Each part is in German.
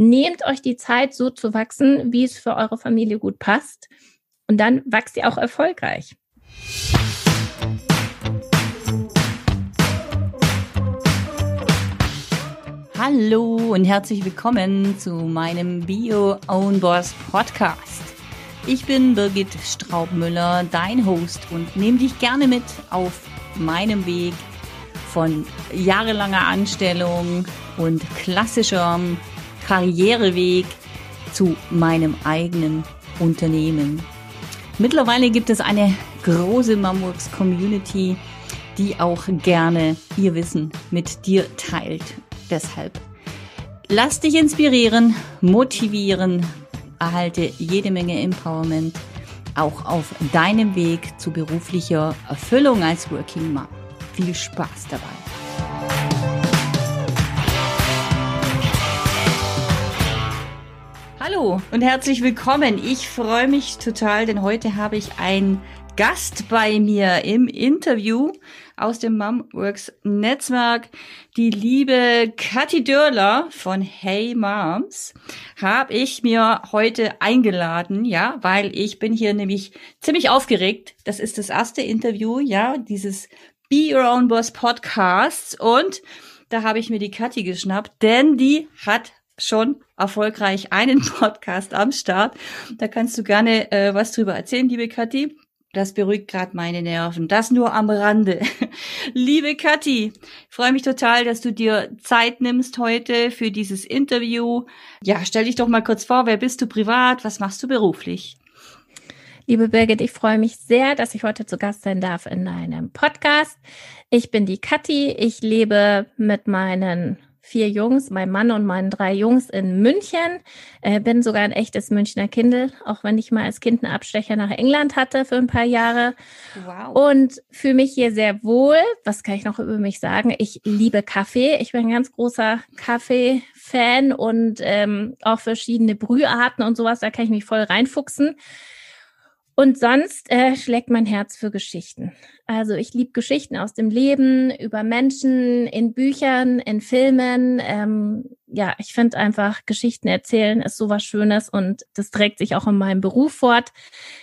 Nehmt euch die Zeit, so zu wachsen, wie es für eure Familie gut passt. Und dann wächst ihr auch erfolgreich. Hallo und herzlich willkommen zu meinem Bio Own Boss Podcast. Ich bin Birgit Straubmüller, dein Host und nehme dich gerne mit auf meinem Weg von jahrelanger Anstellung und klassischem Karriereweg zu meinem eigenen Unternehmen. Mittlerweile gibt es eine große Mamworks Community, die auch gerne ihr Wissen mit dir teilt. Deshalb lass dich inspirieren, motivieren, erhalte jede Menge Empowerment auch auf deinem Weg zu beruflicher Erfüllung als Working Mom. Viel Spaß dabei. Hallo und herzlich willkommen. Ich freue mich total, denn heute habe ich einen Gast bei mir im Interview aus dem Momworks Netzwerk. Die liebe Kathi Dörler von Hey Moms habe ich mir heute eingeladen, ja, weil ich bin hier nämlich ziemlich aufgeregt. Das ist das erste Interview, ja, dieses Be Your Own Boss Podcasts und da habe ich mir die Kathi geschnappt, denn die hat schon erfolgreich einen Podcast am Start. Da kannst du gerne äh, was drüber erzählen, liebe Kathi. Das beruhigt gerade meine Nerven. Das nur am Rande. Liebe Kathi, freue mich total, dass du dir Zeit nimmst heute für dieses Interview. Ja, stell dich doch mal kurz vor, wer bist du privat? Was machst du beruflich? Liebe Birgit, ich freue mich sehr, dass ich heute zu Gast sein darf in einem Podcast. Ich bin die Kathi. Ich lebe mit meinen vier Jungs, mein Mann und meinen drei Jungs in München. Äh, bin sogar ein echtes Münchner Kindel, auch wenn ich mal als Kind einen Abstecher nach England hatte für ein paar Jahre. Wow. Und fühle mich hier sehr wohl. Was kann ich noch über mich sagen? Ich liebe Kaffee. Ich bin ein ganz großer Kaffee-Fan und ähm, auch verschiedene Brüharten und sowas. Da kann ich mich voll reinfuchsen. Und sonst äh, schlägt mein Herz für Geschichten. Also ich liebe Geschichten aus dem Leben, über Menschen, in Büchern, in Filmen. Ähm, ja, ich finde einfach, Geschichten erzählen ist sowas Schönes und das trägt sich auch in meinem Beruf fort.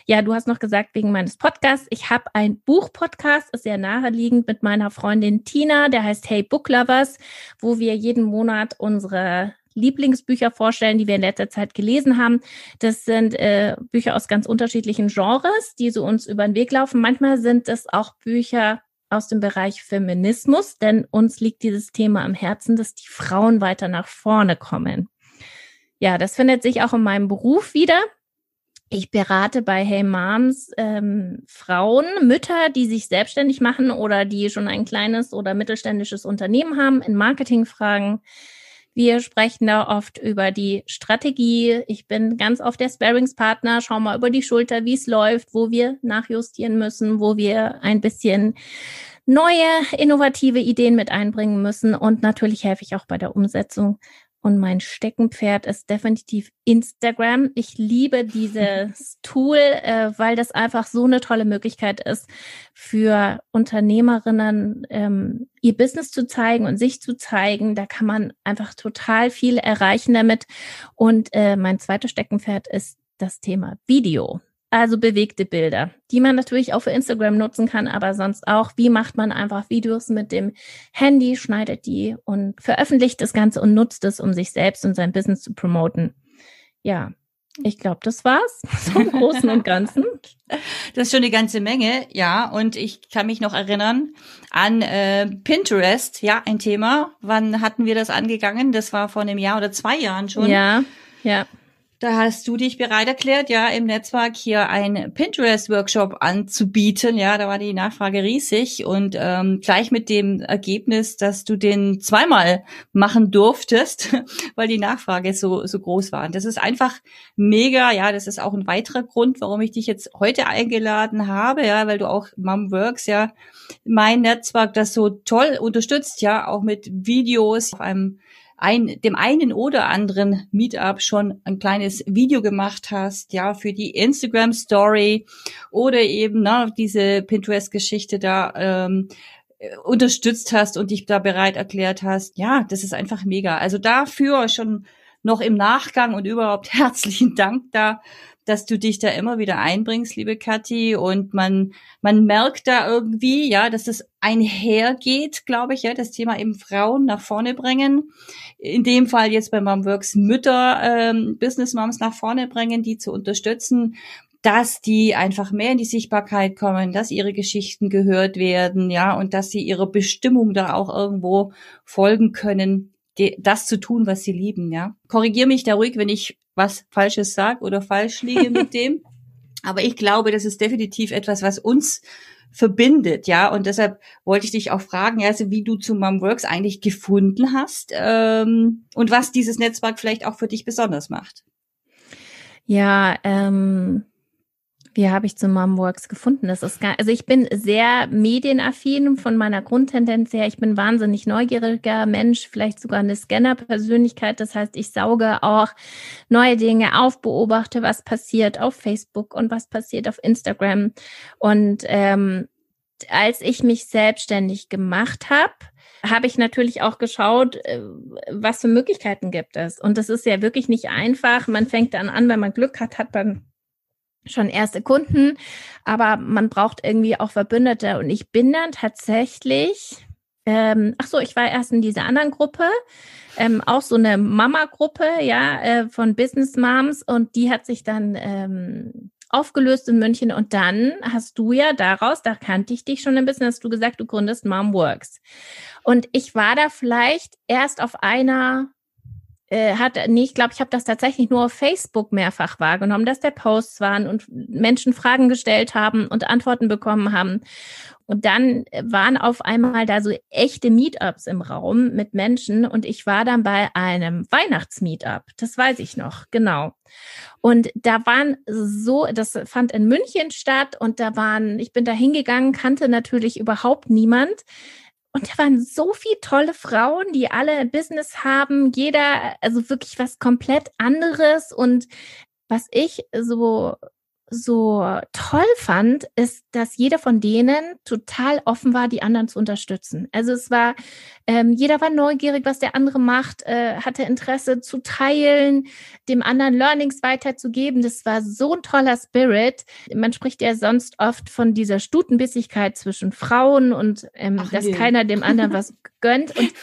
Ja, du hast noch gesagt, wegen meines Podcasts. Ich habe ein Buch-Podcast, ist sehr naheliegend mit meiner Freundin Tina, der heißt Hey Book Lovers, wo wir jeden Monat unsere Lieblingsbücher vorstellen, die wir in letzter Zeit gelesen haben. Das sind äh, Bücher aus ganz unterschiedlichen Genres, die so uns über den Weg laufen. Manchmal sind es auch Bücher aus dem Bereich Feminismus, denn uns liegt dieses Thema am Herzen, dass die Frauen weiter nach vorne kommen. Ja, das findet sich auch in meinem Beruf wieder. Ich berate bei Hey Moms ähm, Frauen, Mütter, die sich selbstständig machen oder die schon ein kleines oder mittelständisches Unternehmen haben in Marketingfragen. Wir sprechen da oft über die Strategie. Ich bin ganz oft der Sparingspartner, schau mal über die Schulter, wie es läuft, wo wir nachjustieren müssen, wo wir ein bisschen neue, innovative Ideen mit einbringen müssen. Und natürlich helfe ich auch bei der Umsetzung und mein Steckenpferd ist definitiv Instagram. Ich liebe dieses Tool, äh, weil das einfach so eine tolle Möglichkeit ist, für Unternehmerinnen ähm, ihr Business zu zeigen und sich zu zeigen. Da kann man einfach total viel erreichen damit. Und äh, mein zweites Steckenpferd ist das Thema Video. Also bewegte Bilder, die man natürlich auch für Instagram nutzen kann, aber sonst auch, wie macht man einfach Videos mit dem Handy, schneidet die und veröffentlicht das Ganze und nutzt es, um sich selbst und sein Business zu promoten. Ja, ich glaube, das war's. So im Großen und Ganzen. Das ist schon eine ganze Menge, ja. Und ich kann mich noch erinnern an äh, Pinterest, ja, ein Thema. Wann hatten wir das angegangen? Das war vor einem Jahr oder zwei Jahren schon. Ja, ja. Da hast du dich bereit erklärt, ja, im Netzwerk hier ein Pinterest-Workshop anzubieten. Ja, da war die Nachfrage riesig und ähm, gleich mit dem Ergebnis, dass du den zweimal machen durftest, weil die Nachfrage so so groß war. Und das ist einfach mega. Ja, das ist auch ein weiterer Grund, warum ich dich jetzt heute eingeladen habe. Ja, weil du auch Mom Works ja mein Netzwerk das so toll unterstützt. Ja, auch mit Videos auf einem ein, dem einen oder anderen Meetup schon ein kleines Video gemacht hast, ja, für die Instagram Story oder eben na, diese Pinterest-Geschichte da ähm, unterstützt hast und dich da bereit erklärt hast. Ja, das ist einfach mega. Also dafür schon noch im Nachgang und überhaupt herzlichen Dank da, dass du dich da immer wieder einbringst, liebe Kathi. Und man, man merkt da irgendwie, ja, dass das einhergeht, glaube ich, ja, das Thema eben Frauen nach vorne bringen. In dem Fall jetzt bei Momworks Mütter, ähm, Business Moms nach vorne bringen, die zu unterstützen dass die einfach mehr in die Sichtbarkeit kommen, dass ihre Geschichten gehört werden, ja, und dass sie ihrer Bestimmung da auch irgendwo folgen können, das zu tun, was sie lieben, ja. Korrigier mich da ruhig, wenn ich was Falsches sag oder falsch liege mit dem. Aber ich glaube, das ist definitiv etwas, was uns verbindet, ja. Und deshalb wollte ich dich auch fragen, also wie du zu Momworks eigentlich gefunden hast ähm, und was dieses Netzwerk vielleicht auch für dich besonders macht. Ja, ähm, wie habe ich zu Momworks gefunden? Das ist gar, also ich bin sehr medienaffin von meiner Grundtendenz her. Ich bin wahnsinnig neugieriger Mensch, vielleicht sogar eine Scanner-Persönlichkeit. Das heißt, ich sauge auch neue Dinge auf, beobachte, was passiert auf Facebook und was passiert auf Instagram. Und ähm, als ich mich selbstständig gemacht habe, habe ich natürlich auch geschaut, äh, was für Möglichkeiten gibt es. Und das ist ja wirklich nicht einfach. Man fängt dann an, wenn man Glück hat, hat man schon erste Kunden, aber man braucht irgendwie auch Verbündete. Und ich bin dann tatsächlich, ähm, ach so, ich war erst in dieser anderen Gruppe, ähm, auch so eine Mama-Gruppe, ja, äh, von Business Moms und die hat sich dann ähm, aufgelöst in München und dann hast du ja daraus, da kannte ich dich schon ein bisschen, hast du gesagt, du gründest Mom Works. Und ich war da vielleicht erst auf einer äh, hat, nee, ich glaube, ich habe das tatsächlich nur auf Facebook mehrfach wahrgenommen, dass da Posts waren und Menschen Fragen gestellt haben und Antworten bekommen haben. Und dann waren auf einmal da so echte Meetups im Raum mit Menschen und ich war dann bei einem Weihnachtsmeetup. Das weiß ich noch, genau. Und da waren so, das fand in München statt und da waren, ich bin da hingegangen, kannte natürlich überhaupt niemand. Und da waren so viele tolle Frauen, die alle Business haben, jeder, also wirklich was komplett anderes. Und was ich so so toll fand, ist, dass jeder von denen total offen war, die anderen zu unterstützen. Also es war, ähm, jeder war neugierig, was der andere macht, äh, hatte Interesse zu teilen, dem anderen Learnings weiterzugeben. Das war so ein toller Spirit. Man spricht ja sonst oft von dieser Stutenbissigkeit zwischen Frauen und ähm, Ach, dass nee. keiner dem anderen was gönnt. Und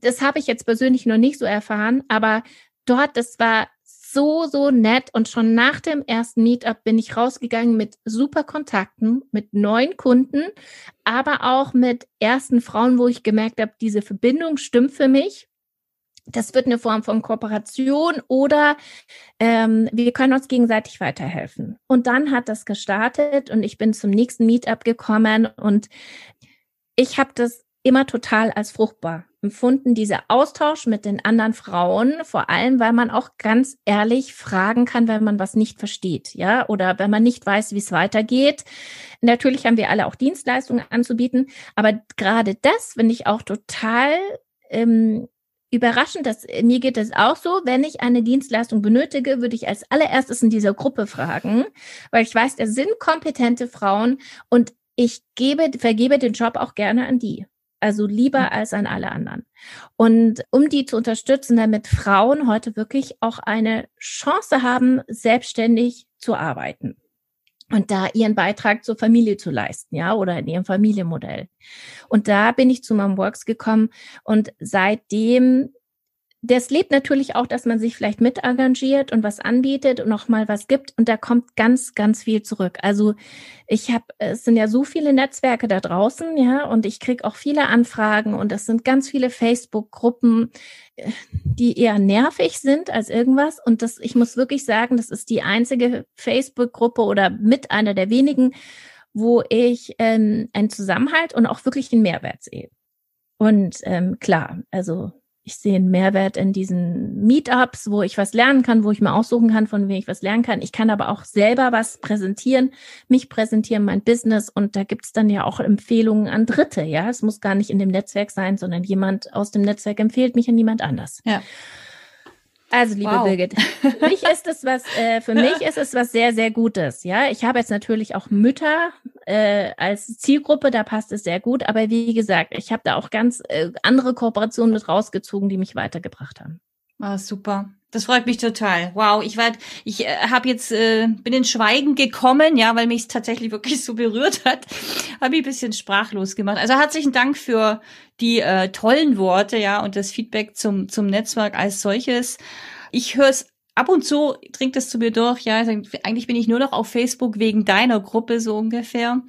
das habe ich jetzt persönlich noch nicht so erfahren, aber dort, das war so, so nett. Und schon nach dem ersten Meetup bin ich rausgegangen mit super Kontakten, mit neuen Kunden, aber auch mit ersten Frauen, wo ich gemerkt habe, diese Verbindung stimmt für mich. Das wird eine Form von Kooperation oder ähm, wir können uns gegenseitig weiterhelfen. Und dann hat das gestartet und ich bin zum nächsten Meetup gekommen und ich habe das immer total als fruchtbar empfunden, dieser Austausch mit den anderen Frauen, vor allem, weil man auch ganz ehrlich fragen kann, wenn man was nicht versteht, ja, oder wenn man nicht weiß, wie es weitergeht. Natürlich haben wir alle auch Dienstleistungen anzubieten, aber gerade das finde ich auch total ähm, überraschend, dass mir geht es auch so, wenn ich eine Dienstleistung benötige, würde ich als allererstes in dieser Gruppe fragen, weil ich weiß, da sind kompetente Frauen und ich gebe, vergebe den Job auch gerne an die. Also lieber mhm. als an alle anderen. Und um die zu unterstützen, damit Frauen heute wirklich auch eine Chance haben, selbstständig zu arbeiten und da ihren Beitrag zur Familie zu leisten, ja, oder in ihrem Familienmodell. Und da bin ich zu Mom Works gekommen und seitdem das lebt natürlich auch, dass man sich vielleicht mit engagiert und was anbietet und noch mal was gibt und da kommt ganz ganz viel zurück. Also ich habe es sind ja so viele Netzwerke da draußen, ja, und ich krieg auch viele Anfragen und es sind ganz viele Facebook Gruppen, äh, die eher nervig sind als irgendwas und das ich muss wirklich sagen, das ist die einzige Facebook Gruppe oder mit einer der wenigen, wo ich ähm, einen Zusammenhalt und auch wirklich den Mehrwert sehe. Und ähm, klar, also ich sehe einen Mehrwert in diesen Meetups, wo ich was lernen kann, wo ich mir aussuchen kann, von wem ich was lernen kann. Ich kann aber auch selber was präsentieren, mich präsentieren, mein Business und da gibt es dann ja auch Empfehlungen an Dritte. Ja, es muss gar nicht in dem Netzwerk sein, sondern jemand aus dem Netzwerk empfiehlt mich an jemand anders. Ja. Also, liebe wow. Birgit, für mich ist es was, äh, für mich ist es was sehr, sehr Gutes. Ja, ich habe jetzt natürlich auch Mütter äh, als Zielgruppe, da passt es sehr gut. Aber wie gesagt, ich habe da auch ganz äh, andere Kooperationen mit rausgezogen, die mich weitergebracht haben. Ah, super. Das freut mich total. Wow, ich war, ich äh, habe jetzt äh, bin in Schweigen gekommen, ja, weil mich es tatsächlich wirklich so berührt hat, habe ich ein bisschen sprachlos gemacht. Also herzlichen Dank für die äh, tollen Worte, ja, und das Feedback zum zum Netzwerk als solches. Ich höre es ab und zu, dringt es zu mir durch, ja, eigentlich bin ich nur noch auf Facebook wegen deiner Gruppe so ungefähr.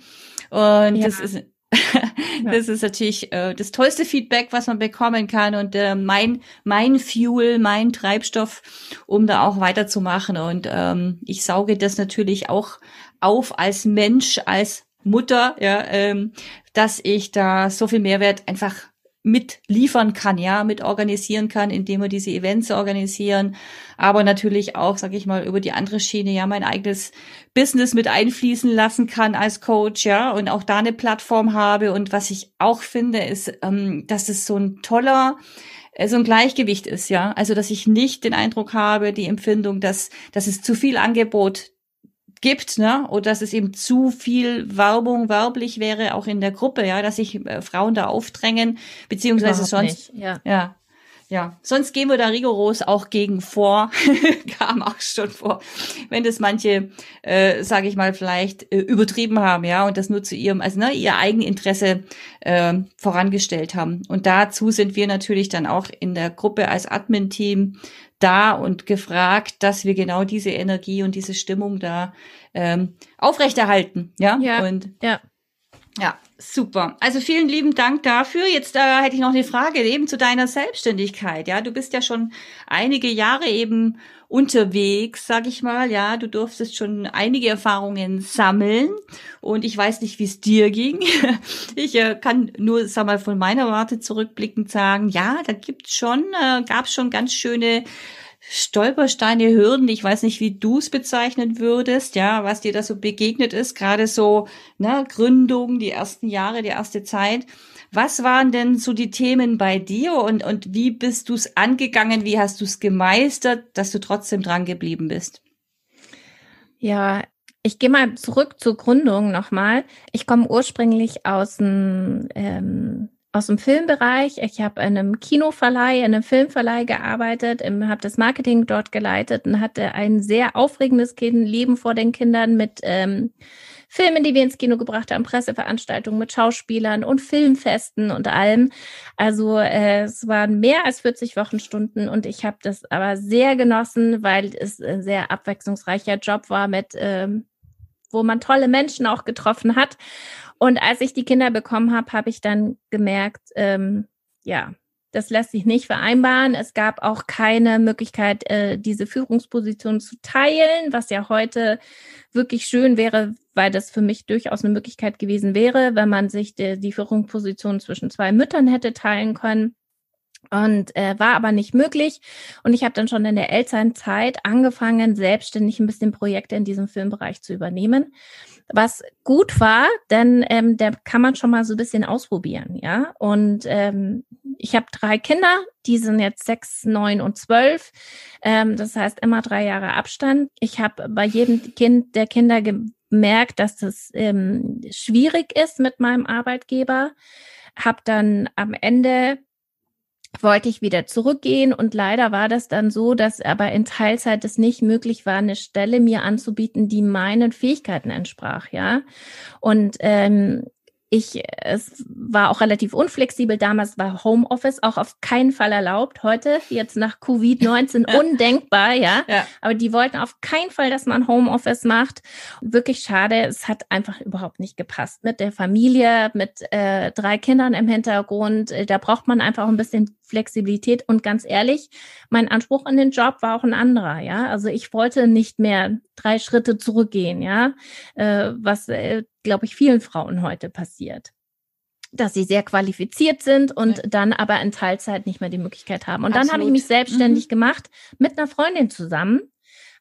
Und ja. das ist das ist natürlich äh, das tollste Feedback, was man bekommen kann und äh, mein mein Fuel, mein Treibstoff, um da auch weiterzumachen. Und ähm, ich sauge das natürlich auch auf als Mensch, als Mutter, ja, ähm, dass ich da so viel Mehrwert einfach mitliefern kann, ja, mit organisieren kann, indem wir diese Events organisieren, aber natürlich auch, sag ich mal, über die andere Schiene, ja, mein eigenes Business mit einfließen lassen kann als Coach, ja, und auch da eine Plattform habe. Und was ich auch finde, ist, ähm, dass es so ein toller, äh, so ein Gleichgewicht ist, ja. Also, dass ich nicht den Eindruck habe, die Empfindung, dass, dass es zu viel Angebot gibt, ne, oder dass es eben zu viel Werbung werblich wäre, auch in der Gruppe, ja, dass sich äh, Frauen da aufdrängen, beziehungsweise Überhaupt sonst, nicht, ja. ja, ja, sonst gehen wir da rigoros auch gegen vor, kam auch schon vor, wenn das manche, äh, sage ich mal, vielleicht äh, übertrieben haben, ja, und das nur zu ihrem, also ne, ihr Eigeninteresse äh, vorangestellt haben. Und dazu sind wir natürlich dann auch in der Gruppe als Admin-Team da und gefragt, dass wir genau diese Energie und diese Stimmung da ähm, aufrechterhalten, ja, ja und ja. Ja, super. Also vielen lieben Dank dafür. Jetzt äh, hätte ich noch eine Frage eben zu deiner Selbstständigkeit. Ja, du bist ja schon einige Jahre eben unterwegs, sag ich mal. Ja, du durftest schon einige Erfahrungen sammeln und ich weiß nicht, wie es dir ging. Ich äh, kann nur, sag mal, von meiner Warte zurückblickend sagen, ja, da gibt's schon, äh, gab schon ganz schöne Stolpersteine, Hürden, ich weiß nicht, wie du es bezeichnen würdest, ja, was dir da so begegnet ist, gerade so, ne, Gründung, die ersten Jahre, die erste Zeit. Was waren denn so die Themen bei dir und, und wie bist du es angegangen? Wie hast du es gemeistert, dass du trotzdem dran geblieben bist? Ja, ich gehe mal zurück zur Gründung nochmal. Ich komme ursprünglich aus dem ähm, aus dem Filmbereich. Ich habe in einem Kinoverleih, in einem Filmverleih gearbeitet, habe das Marketing dort geleitet und hatte ein sehr aufregendes Leben vor den Kindern mit ähm, Filmen, die wir ins Kino gebracht haben, Presseveranstaltungen mit Schauspielern und Filmfesten und allem. Also äh, es waren mehr als 40 Wochenstunden und ich habe das aber sehr genossen, weil es ein sehr abwechslungsreicher Job war mit ähm, wo man tolle Menschen auch getroffen hat. Und als ich die Kinder bekommen habe, habe ich dann gemerkt, ähm, ja, das lässt sich nicht vereinbaren. Es gab auch keine Möglichkeit, äh, diese Führungsposition zu teilen, was ja heute wirklich schön wäre, weil das für mich durchaus eine Möglichkeit gewesen wäre, wenn man sich die, die Führungsposition zwischen zwei Müttern hätte teilen können. Und äh, war aber nicht möglich. Und ich habe dann schon in der Elternzeit angefangen, selbstständig ein bisschen Projekte in diesem Filmbereich zu übernehmen was gut war, denn ähm, da kann man schon mal so ein bisschen ausprobieren, ja. Und ähm, ich habe drei Kinder, die sind jetzt sechs, neun und zwölf. Ähm, das heißt immer drei Jahre Abstand. Ich habe bei jedem Kind der Kinder gemerkt, dass das ähm, schwierig ist mit meinem Arbeitgeber. Hab dann am Ende wollte ich wieder zurückgehen und leider war das dann so, dass aber in Teilzeit es nicht möglich war, eine Stelle mir anzubieten, die meinen Fähigkeiten entsprach, ja. Und ähm, ich, es war auch relativ unflexibel. Damals war Homeoffice auch auf keinen Fall erlaubt. Heute, jetzt nach Covid-19, undenkbar, ja? ja. Aber die wollten auf keinen Fall, dass man Homeoffice macht. Wirklich schade. Es hat einfach überhaupt nicht gepasst. Mit der Familie, mit äh, drei Kindern im Hintergrund. Äh, da braucht man einfach ein bisschen Flexibilität. Und ganz ehrlich, mein Anspruch an den Job war auch ein anderer, ja. Also ich wollte nicht mehr drei Schritte zurückgehen, ja. Äh, was äh, glaube ich, vielen Frauen heute passiert dass sie sehr qualifiziert sind und ja. dann aber in Teilzeit nicht mehr die Möglichkeit haben. Und Absolut. dann habe ich mich selbstständig mhm. gemacht mit einer Freundin zusammen.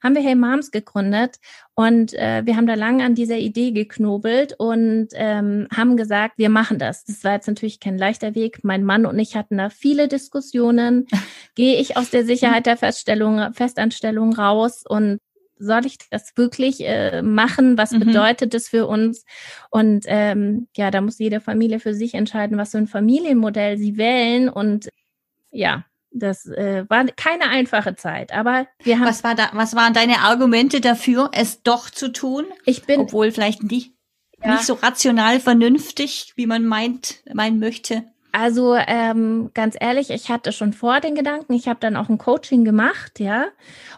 Haben wir Hey Moms gegründet und äh, wir haben da lange an dieser Idee geknobelt und ähm, haben gesagt, wir machen das. Das war jetzt natürlich kein leichter Weg. Mein Mann und ich hatten da viele Diskussionen. Gehe ich aus der Sicherheit der Feststellung, Festanstellung raus und soll ich das wirklich äh, machen? Was mhm. bedeutet das für uns? Und ähm, ja, da muss jede Familie für sich entscheiden, was für ein Familienmodell sie wählen. Und ja, Das äh, war keine einfache Zeit, aber wir haben. Was war da? Was waren deine Argumente dafür, es doch zu tun? Ich bin, obwohl vielleicht nicht, ja. nicht so rational vernünftig, wie man meint, meinen möchte. Also ähm, ganz ehrlich, ich hatte schon vor den Gedanken, ich habe dann auch ein Coaching gemacht, ja,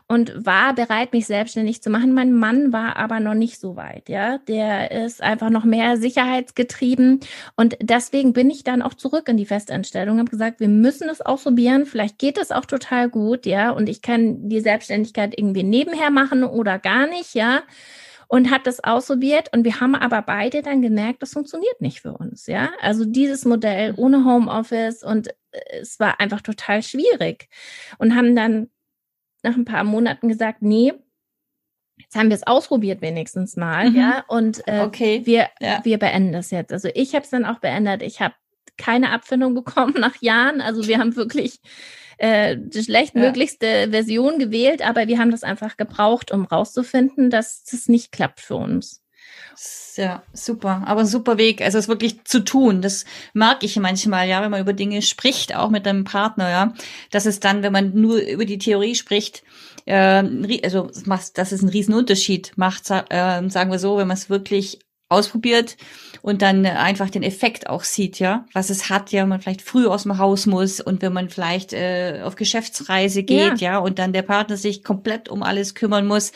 und war bereit, mich selbstständig zu machen. Mein Mann war aber noch nicht so weit, ja. Der ist einfach noch mehr sicherheitsgetrieben und deswegen bin ich dann auch zurück in die Festanstellung, habe gesagt, wir müssen es ausprobieren, vielleicht geht es auch total gut, ja, und ich kann die Selbstständigkeit irgendwie nebenher machen oder gar nicht, ja und hat das ausprobiert und wir haben aber beide dann gemerkt, das funktioniert nicht für uns, ja. Also dieses Modell ohne Homeoffice und äh, es war einfach total schwierig und haben dann nach ein paar Monaten gesagt, nee, Jetzt haben wir es ausprobiert wenigstens mal, mhm. ja, und äh, okay. wir ja. wir beenden das jetzt. Also ich habe es dann auch beendet. Ich habe keine Abfindung bekommen nach Jahren. Also wir haben wirklich äh, die schlechtmöglichste ja. Version gewählt, aber wir haben das einfach gebraucht, um rauszufinden, dass das nicht klappt für uns. Ja, super. Aber super Weg. Also es wirklich zu tun. Das mag ich manchmal, ja, wenn man über Dinge spricht, auch mit einem Partner, ja. Dass es dann, wenn man nur über die Theorie spricht, äh, also dass es einen riesen Unterschied macht, äh, sagen wir so, wenn man es wirklich ausprobiert und dann einfach den Effekt auch sieht, ja, was es hat, ja, man vielleicht früh aus dem Haus muss und wenn man vielleicht äh, auf Geschäftsreise geht, ja. ja, und dann der Partner sich komplett um alles kümmern muss.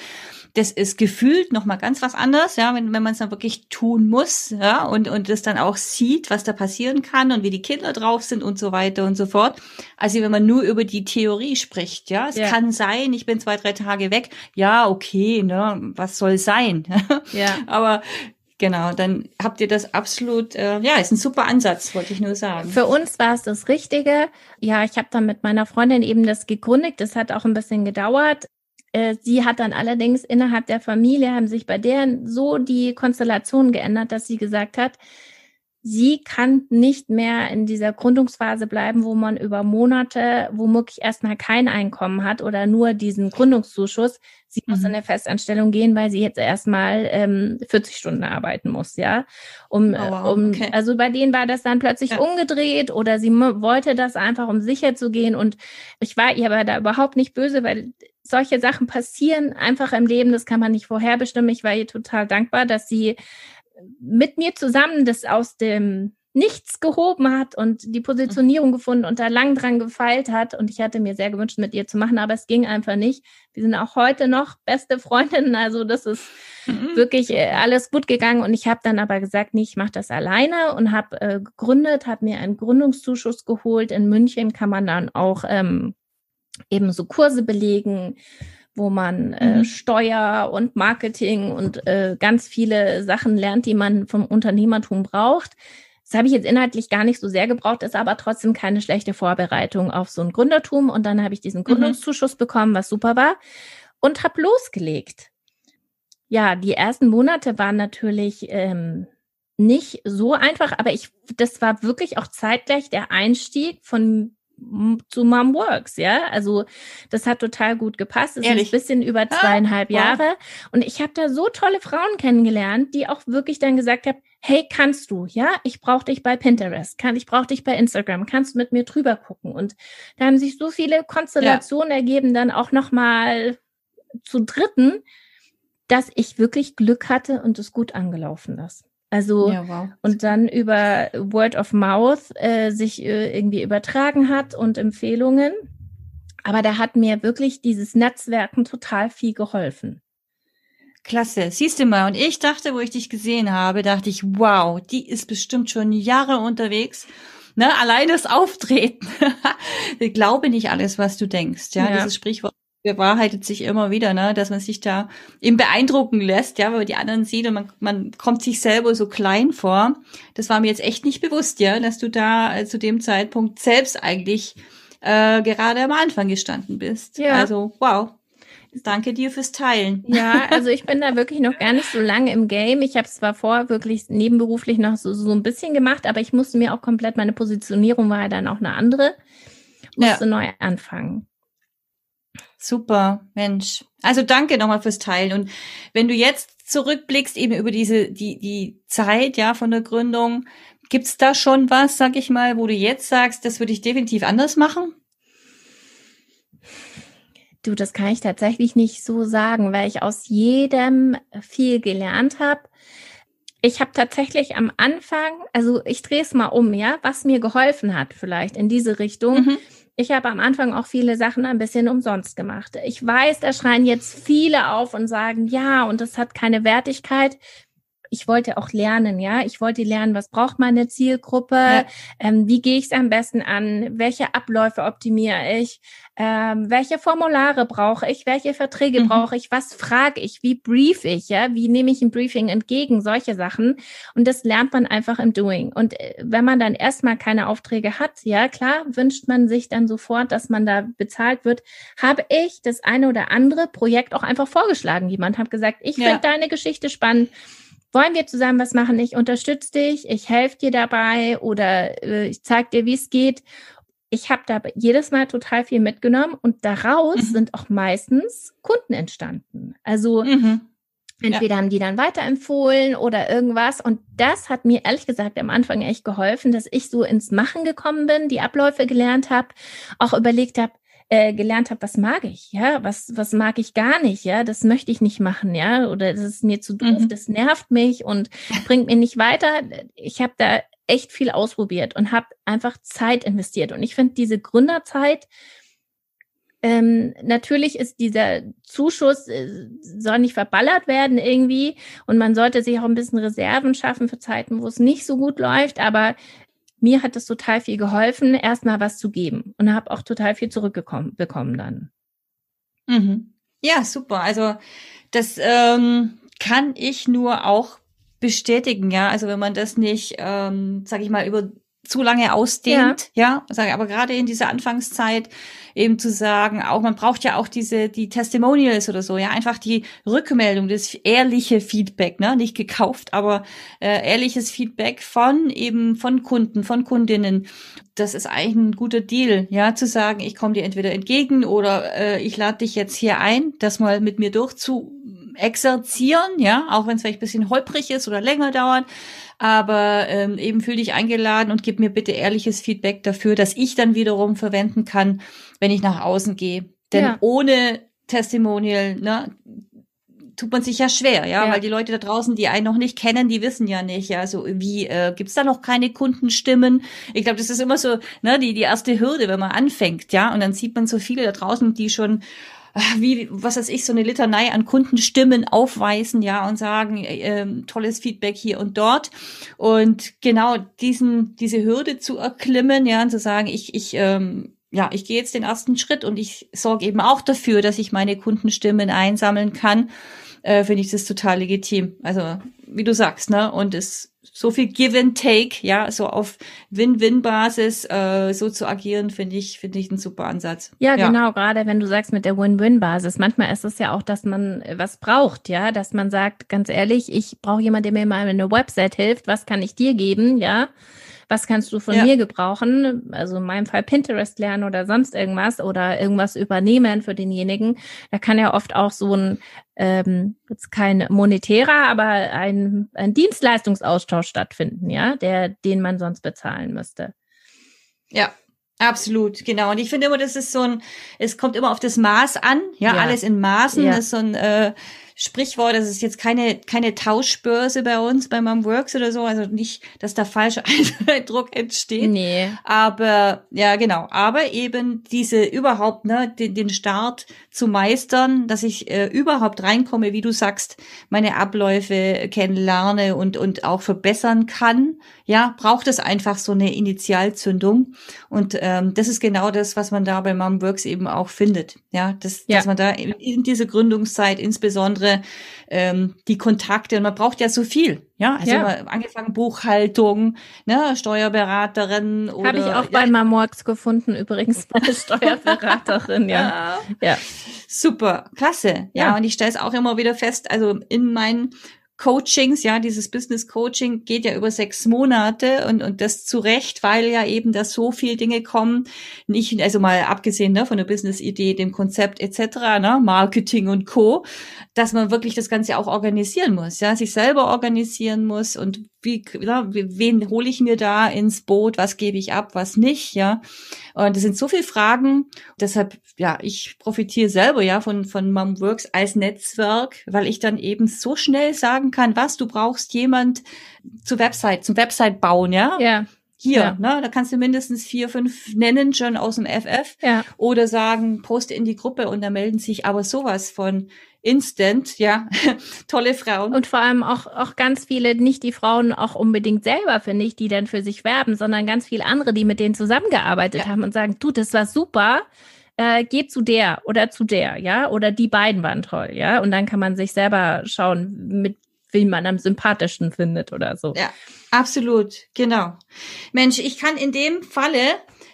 Das ist gefühlt noch mal ganz was anderes, ja, wenn, wenn man es dann wirklich tun muss, ja, und und das dann auch sieht, was da passieren kann und wie die Kinder drauf sind und so weiter und so fort. Also wenn man nur über die Theorie spricht, ja, es ja. kann sein, ich bin zwei drei Tage weg, ja, okay, ne, was soll sein? Ja. Aber Genau, dann habt ihr das absolut, äh, ja, ist ein super Ansatz, wollte ich nur sagen. Für uns war es das Richtige. Ja, ich habe dann mit meiner Freundin eben das gegründet. Das hat auch ein bisschen gedauert. Äh, sie hat dann allerdings innerhalb der Familie, haben sich bei deren so die Konstellationen geändert, dass sie gesagt hat, sie kann nicht mehr in dieser Gründungsphase bleiben, wo man über Monate womöglich erstmal kein Einkommen hat oder nur diesen Gründungszuschuss. Sie mhm. muss in eine Festanstellung gehen, weil sie jetzt erstmal ähm, 40 Stunden arbeiten muss, ja. Um, oh, wow. um okay. also bei denen war das dann plötzlich ja. umgedreht oder sie wollte das einfach, um sicher zu gehen. Und ich war ihr aber da überhaupt nicht böse, weil solche Sachen passieren einfach im Leben, das kann man nicht vorherbestimmen. Ich war ihr total dankbar, dass sie mit mir zusammen das aus dem Nichts gehoben hat und die Positionierung gefunden und da lang dran gefeilt hat. Und ich hatte mir sehr gewünscht, mit ihr zu machen, aber es ging einfach nicht. Wir sind auch heute noch beste Freundinnen. Also das ist mhm. wirklich äh, alles gut gegangen. Und ich habe dann aber gesagt, nee, ich mache das alleine und habe äh, gegründet, habe mir einen Gründungszuschuss geholt. In München kann man dann auch ähm, eben so Kurse belegen wo man äh, mhm. Steuer und Marketing und äh, ganz viele Sachen lernt, die man vom Unternehmertum braucht. Das habe ich jetzt inhaltlich gar nicht so sehr gebraucht, ist aber trotzdem keine schlechte Vorbereitung auf so ein Gründertum. Und dann habe ich diesen mhm. Gründungszuschuss mhm. bekommen, was super war, und habe losgelegt. Ja, die ersten Monate waren natürlich ähm, nicht so einfach, aber ich, das war wirklich auch zeitgleich der Einstieg von zu Mom Works, ja. Also das hat total gut gepasst. Es ist ein bisschen über ah, zweieinhalb ah, Jahre. Und ich habe da so tolle Frauen kennengelernt, die auch wirklich dann gesagt haben, hey, kannst du, ja, ich brauche dich bei Pinterest, kann, ich brauche dich bei Instagram, kannst du mit mir drüber gucken. Und da haben sich so viele Konstellationen ja. ergeben, dann auch nochmal zu dritten, dass ich wirklich Glück hatte und es gut angelaufen ist. Also ja, wow. und dann über Word of Mouth äh, sich äh, irgendwie übertragen hat und Empfehlungen. Aber da hat mir wirklich dieses Netzwerken total viel geholfen. Klasse, siehst du mal. Und ich dachte, wo ich dich gesehen habe, dachte ich, wow, die ist bestimmt schon Jahre unterwegs. Ne, allein das Auftreten. ich glaube nicht alles, was du denkst. Ja, ja. dieses Sprichwort bewahrheitet sich immer wieder, ne, dass man sich da eben beeindrucken lässt, ja, weil man die anderen sieht und man, man kommt sich selber so klein vor. Das war mir jetzt echt nicht bewusst, ja, dass du da äh, zu dem Zeitpunkt selbst eigentlich äh, gerade am Anfang gestanden bist. Ja. Also, wow. Danke dir fürs Teilen. Ja, also ich bin da wirklich noch gar nicht so lange im Game. Ich habe es zwar vorher wirklich nebenberuflich noch so, so ein bisschen gemacht, aber ich musste mir auch komplett, meine Positionierung war ja dann auch eine andere, musste ja. neu anfangen. Super, Mensch. Also danke nochmal fürs Teilen. Und wenn du jetzt zurückblickst, eben über diese, die, die Zeit, ja, von der Gründung, gibt's da schon was, sag ich mal, wo du jetzt sagst, das würde ich definitiv anders machen? Du, das kann ich tatsächlich nicht so sagen, weil ich aus jedem viel gelernt habe. Ich habe tatsächlich am Anfang, also ich drehe es mal um, ja, was mir geholfen hat vielleicht in diese Richtung. Mhm. Ich habe am Anfang auch viele Sachen ein bisschen umsonst gemacht. Ich weiß, da schreien jetzt viele auf und sagen, ja, und das hat keine Wertigkeit ich wollte auch lernen, ja. Ich wollte lernen, was braucht meine Zielgruppe, ja. ähm, wie gehe ich es am besten an, welche Abläufe optimiere ich, ähm, welche Formulare brauche ich, welche Verträge mhm. brauche ich, was frage ich, wie brief ich, ja, wie nehme ich ein Briefing entgegen, solche Sachen. Und das lernt man einfach im Doing. Und äh, wenn man dann erstmal keine Aufträge hat, ja, klar, wünscht man sich dann sofort, dass man da bezahlt wird, habe ich das eine oder andere Projekt auch einfach vorgeschlagen. Jemand hat gesagt, ich ja. finde deine Geschichte spannend wollen wir zusammen was machen? Ich unterstütze dich, ich helfe dir dabei oder äh, ich zeige dir, wie es geht. Ich habe da jedes Mal total viel mitgenommen und daraus mhm. sind auch meistens Kunden entstanden. Also mhm. entweder ja. haben die dann weiterempfohlen oder irgendwas. Und das hat mir ehrlich gesagt am Anfang echt geholfen, dass ich so ins Machen gekommen bin, die Abläufe gelernt habe, auch überlegt habe, äh, gelernt habe, was mag ich, ja, was, was mag ich gar nicht, ja, das möchte ich nicht machen, ja, oder das ist mir zu doof, mhm. das nervt mich und bringt mir nicht weiter. Ich habe da echt viel ausprobiert und habe einfach Zeit investiert. Und ich finde diese Gründerzeit, ähm, natürlich ist dieser Zuschuss, äh, soll nicht verballert werden irgendwie und man sollte sich auch ein bisschen Reserven schaffen für Zeiten, wo es nicht so gut läuft, aber mir hat es total viel geholfen, erstmal was zu geben und habe auch total viel zurückbekommen bekommen dann. Mhm. Ja, super. Also das ähm, kann ich nur auch bestätigen, ja. Also wenn man das nicht, ähm, sag ich mal, über zu lange ausdehnt, ja, ja aber gerade in dieser Anfangszeit eben zu sagen, auch man braucht ja auch diese die Testimonials oder so, ja, einfach die Rückmeldung, das ehrliche Feedback, ne, nicht gekauft, aber äh, ehrliches Feedback von eben von Kunden, von Kundinnen. Das ist eigentlich ein guter Deal, ja, zu sagen, ich komme dir entweder entgegen oder äh, ich lade dich jetzt hier ein, das mal mit mir durchzu exerzieren, ja, auch wenn es vielleicht ein bisschen holprig ist oder länger dauert aber ähm, eben fühl dich eingeladen und gib mir bitte ehrliches Feedback dafür, dass ich dann wiederum verwenden kann, wenn ich nach außen gehe. Denn ja. ohne Testimonial, ne, tut man sich ja schwer, ja? ja, weil die Leute da draußen, die einen noch nicht kennen, die wissen ja nicht, ja, so wie äh, gibt's da noch keine Kundenstimmen? Ich glaube, das ist immer so, ne, die die erste Hürde, wenn man anfängt, ja, und dann sieht man so viele da draußen, die schon wie, was weiß ich, so eine Litanei an Kundenstimmen aufweisen, ja, und sagen, äh, tolles Feedback hier und dort. Und genau diesen, diese Hürde zu erklimmen, ja, und zu sagen, ich, ich, ähm, ja, ich gehe jetzt den ersten Schritt und ich sorge eben auch dafür, dass ich meine Kundenstimmen einsammeln kann, äh, finde ich das total legitim. Also, wie du sagst, ne? Und es so viel Give and Take, ja, so auf Win-Win-Basis äh, so zu agieren, finde ich, finde ich ein super Ansatz. Ja, ja, genau, gerade wenn du sagst mit der Win-Win-Basis. Manchmal ist es ja auch, dass man was braucht, ja, dass man sagt, ganz ehrlich, ich brauche jemanden, der mir mal eine Website hilft, was kann ich dir geben, ja? Was kannst du von ja. mir gebrauchen? Also in meinem Fall Pinterest lernen oder sonst irgendwas oder irgendwas übernehmen für denjenigen. Da kann ja oft auch so ein ähm, jetzt kein monetärer, aber ein, ein Dienstleistungsaustausch stattfinden, ja, der, den man sonst bezahlen müsste. Ja, Absolut, genau. Und ich finde immer, das ist so ein, es kommt immer auf das Maß an, ja, ja. alles in Maßen, ja. das ist so ein äh, Sprichwort, das ist jetzt keine, keine Tauschbörse bei uns, bei Mom Works oder so, also nicht, dass da falscher Eindruck entsteht. Nee. Aber, ja, genau. Aber eben diese überhaupt, ne, den, den Start zu meistern, dass ich äh, überhaupt reinkomme, wie du sagst, meine Abläufe kennenlerne und, und auch verbessern kann, ja, braucht es einfach so eine Initialzündung. Und ähm, das ist genau das, was man da bei Mom Works eben auch findet. Ja, das, ja. dass man da in, in dieser Gründungszeit insbesondere andere ähm, die Kontakte und man braucht ja so viel. Ja, also ja. angefangen Buchhaltung, ne, Steuerberaterin oder. Habe ich auch bei ja. Mamorx gefunden, übrigens, meine Steuerberaterin, ja. ja. Super, klasse. Ja, ja und ich stelle es auch immer wieder fest, also in meinen Coachings, ja, dieses Business Coaching geht ja über sechs Monate und, und das zu Recht, weil ja eben da so viel Dinge kommen, nicht, also mal abgesehen ne, von der Business-Idee, dem Konzept etc., ne, Marketing und Co., dass man wirklich das Ganze auch organisieren muss, ja, sich selber organisieren muss und wie, ja, wen hole ich mir da ins Boot, was gebe ich ab, was nicht, ja. Und das sind so viele Fragen. Deshalb, ja, ich profitiere selber ja von, von Momworks als Netzwerk, weil ich dann eben so schnell sagen kann, was du brauchst, jemand zur Website, zum Website bauen, ja. Ja. Hier, Ja. ne, da kannst du mindestens vier, fünf nennen schon aus dem FF Ja. oder sagen, poste in die Gruppe und da melden sich aber sowas von instant, ja, tolle Frauen. Und vor allem auch, auch ganz viele, nicht die Frauen auch unbedingt selber, finde ich, die dann für sich werben, sondern ganz viele andere, die mit denen zusammengearbeitet Ja. haben und sagen, du, das war super, äh, geh zu der oder zu der, ja, oder die beiden waren toll, ja. Und dann kann man sich selber schauen, mit wem man am sympathischsten findet oder so. Ja, absolut, genau. Mensch, ich kann in dem Falle,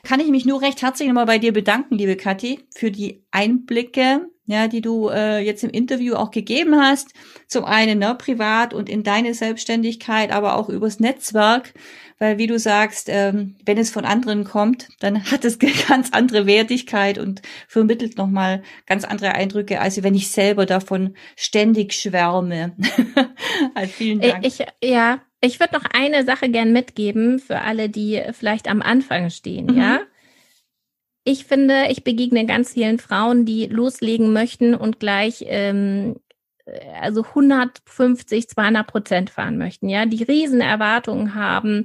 kann ich mich nur recht herzlich nochmal bei dir bedanken, liebe Kathi, für die Einblicke, ja, die du äh, jetzt im Interview auch gegeben hast. Zum einen ne, privat und in deine Selbstständigkeit, aber auch übers Netzwerk. Weil wie du sagst, ähm, wenn es von anderen kommt, dann hat es ganz andere Wertigkeit und vermittelt nochmal ganz andere Eindrücke, als wenn ich selber davon ständig schwärme. also vielen Dank. Ich, ja, ich würde noch eine Sache gern mitgeben für alle, die vielleicht am Anfang stehen, Mhm. ja. Ich finde, ich begegne ganz vielen Frauen, die loslegen möchten und gleich ähm, äh, also 150, 200 Prozent fahren möchten, ja, die riesen Erwartungen haben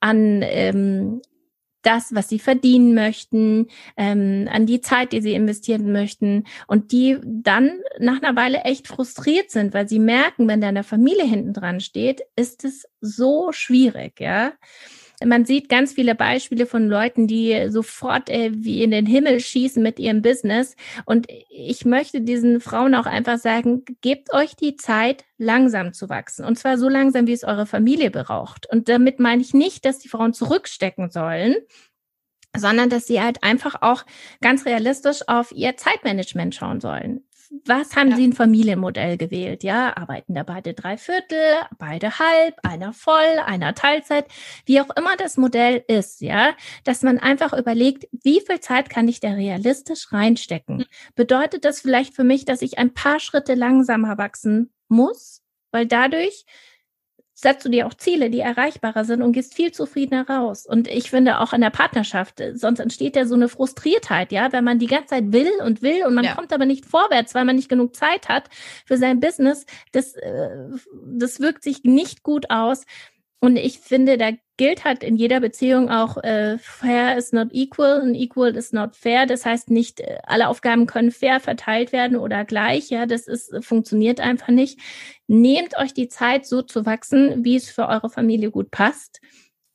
an ähm, das, was sie verdienen möchten, ähm, an die Zeit, die sie investieren möchten und die dann nach einer Weile echt frustriert sind, weil sie merken, wenn da eine Familie hinten dran steht, ist es so schwierig, ja. Man sieht ganz viele Beispiele von Leuten, die sofort äh, wie in den Himmel schießen mit ihrem Business. Und ich möchte diesen Frauen auch einfach sagen, gebt euch die Zeit, langsam zu wachsen. Und zwar so langsam, wie es eure Familie braucht. Und damit meine ich nicht, dass die Frauen zurückstecken sollen, sondern dass sie halt einfach auch ganz realistisch auf ihr Zeitmanagement schauen sollen. Was haben Ja. Sie ein Familienmodell gewählt? Ja, arbeiten da beide drei Viertel, beide halb, einer voll, einer Teilzeit, wie auch immer das Modell ist, ja, dass man einfach überlegt, wie viel Zeit kann ich da realistisch reinstecken? Bedeutet das vielleicht für mich, dass ich ein paar Schritte langsamer wachsen muss? Weil dadurch setzt du dir auch Ziele, die erreichbarer sind und gehst viel zufriedener raus. Und ich finde auch in der Partnerschaft, äh, sonst entsteht ja so eine Frustriertheit, ja, wenn man die ganze Zeit will und will und man Ja. kommt aber nicht vorwärts, weil man nicht genug Zeit hat für sein Business. Das, äh, das wirkt sich nicht gut aus. Und ich finde, da gilt halt in jeder Beziehung auch, äh, fair is not equal und equal is not fair. Das heißt nicht, äh, alle Aufgaben können fair verteilt werden oder gleich. Ja, das ist, äh, funktioniert einfach nicht. Nehmt euch die Zeit, so zu wachsen, wie es für eure Familie gut passt.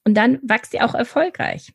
Und dann wachst ihr auch erfolgreich.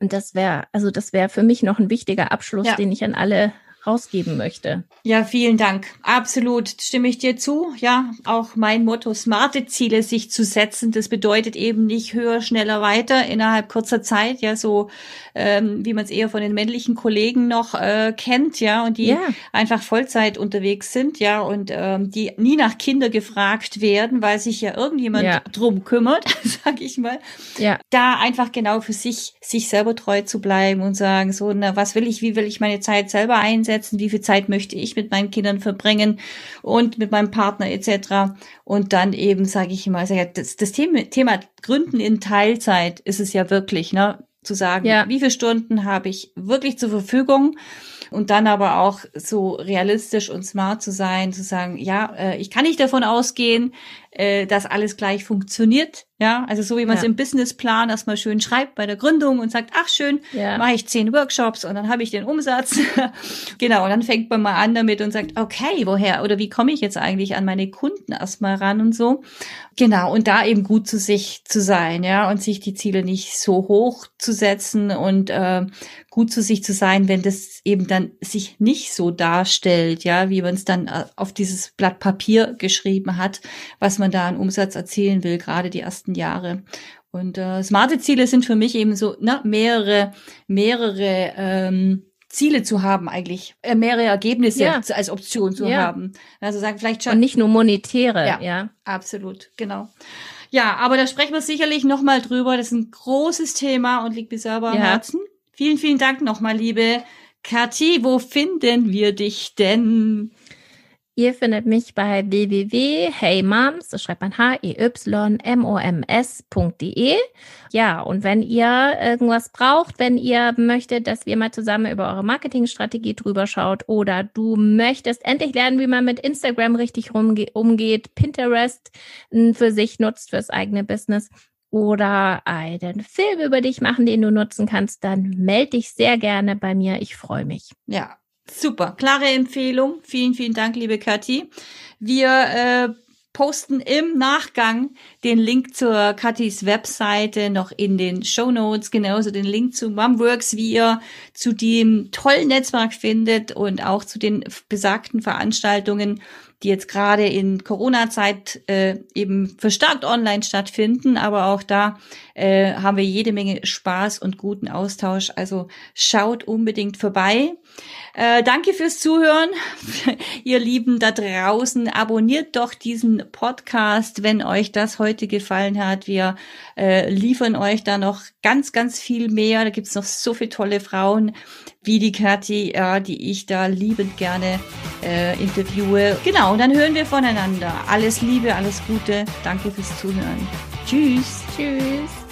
Und das wäre, also das wäre für mich noch ein wichtiger Abschluss, Ja. den ich an alle rausgeben möchte. Ja, vielen Dank. Absolut stimme ich dir zu. Ja, auch mein Motto, smarte Ziele sich zu setzen. Das bedeutet eben nicht höher, schneller, weiter innerhalb kurzer Zeit. Ja, so ähm, wie man es eher von den männlichen Kollegen noch äh, kennt. Ja, und die Ja. einfach Vollzeit unterwegs sind. Ja, und ähm, die nie nach Kinder gefragt werden, weil sich ja irgendjemand Ja. drum kümmert, sag ich mal Ja, da einfach genau für sich, sich selber treu zu bleiben und sagen, so, na, was will ich, wie will ich meine Zeit selber einsetzen, wie viel Zeit möchte ich mit meinen Kindern verbringen und mit meinem Partner etc. Und dann eben, sage ich ja, das, das Thema, Thema Gründen in Teilzeit ist es ja wirklich, ne, zu sagen, Ja. wie viele Stunden habe ich wirklich zur Verfügung und dann aber auch so realistisch und smart zu sein, zu sagen, ja, äh, ich kann nicht davon ausgehen, äh, dass alles gleich funktioniert. Ja, also so wie man es Ja. im Businessplan erstmal schön schreibt bei der Gründung und sagt, ach schön, Ja. mache ich zehn Workshops und dann habe ich den Umsatz. genau, und dann fängt man mal an damit und sagt, okay, woher oder wie komme ich jetzt eigentlich an meine Kunden erstmal ran und so. Genau, und da eben gut zu sich zu sein, ja, und sich die Ziele nicht so hoch zu setzen und äh, gut zu sich zu sein, wenn das eben dann sich nicht so darstellt, ja, wie man es dann äh, auf dieses Blatt Papier geschrieben hat, was man da an Umsatz erzielen will, gerade die ersten Jahre. Und äh, smarte Ziele sind für mich eben so ne, mehrere, mehrere ähm, Ziele zu haben eigentlich, äh, mehrere Ergebnisse Ja. als Option zu Ja. haben. Also sagen vielleicht schon Und nicht nur monetäre, Ja. ja. Absolut, genau. Ja, aber da sprechen wir sicherlich nochmal drüber. Das ist ein großes Thema und liegt mir selber am. Herzen. Vielen, vielen Dank nochmal, liebe Kathi. Wo finden wir dich denn? Ihr findet mich bei www.heymoms, das schreibt man H-E-Y-M-O-M-S.de. Ja, und wenn ihr irgendwas braucht, wenn ihr möchtet, dass wir mal zusammen über eure Marketingstrategie drüber schaut oder du möchtest endlich lernen, wie man mit Instagram richtig umgeht, Pinterest für sich nutzt fürs eigene Business, oder einen Film über dich machen, den du nutzen kannst, dann melde dich sehr gerne bei mir. Ich freue mich. Ja, Super, klare Empfehlung. Vielen, vielen Dank, liebe Kathi. Wir äh, posten im Nachgang den Link zur Kathis Webseite noch in den Show Notes, genauso den Link zu Mumworks, wie ihr zu dem tollen Netzwerk findet und auch zu den besagten Veranstaltungen die jetzt gerade in Corona-Zeit äh, eben verstärkt online stattfinden. Aber auch da äh, haben wir jede Menge Spaß und guten Austausch. Also schaut unbedingt vorbei. Äh, danke fürs Zuhören, ihr Lieben da draußen. Abonniert doch diesen Podcast, wenn euch das heute gefallen hat. Wir äh, liefern euch da noch ganz, ganz viel mehr. Da gibt's noch so viele tolle Frauen wie die Kathi, äh, die ich da liebend gerne äh, interviewe. Genau, dann hören wir voneinander. Alles Liebe, alles Gute. Danke fürs Zuhören. Tschüss. Tschüss.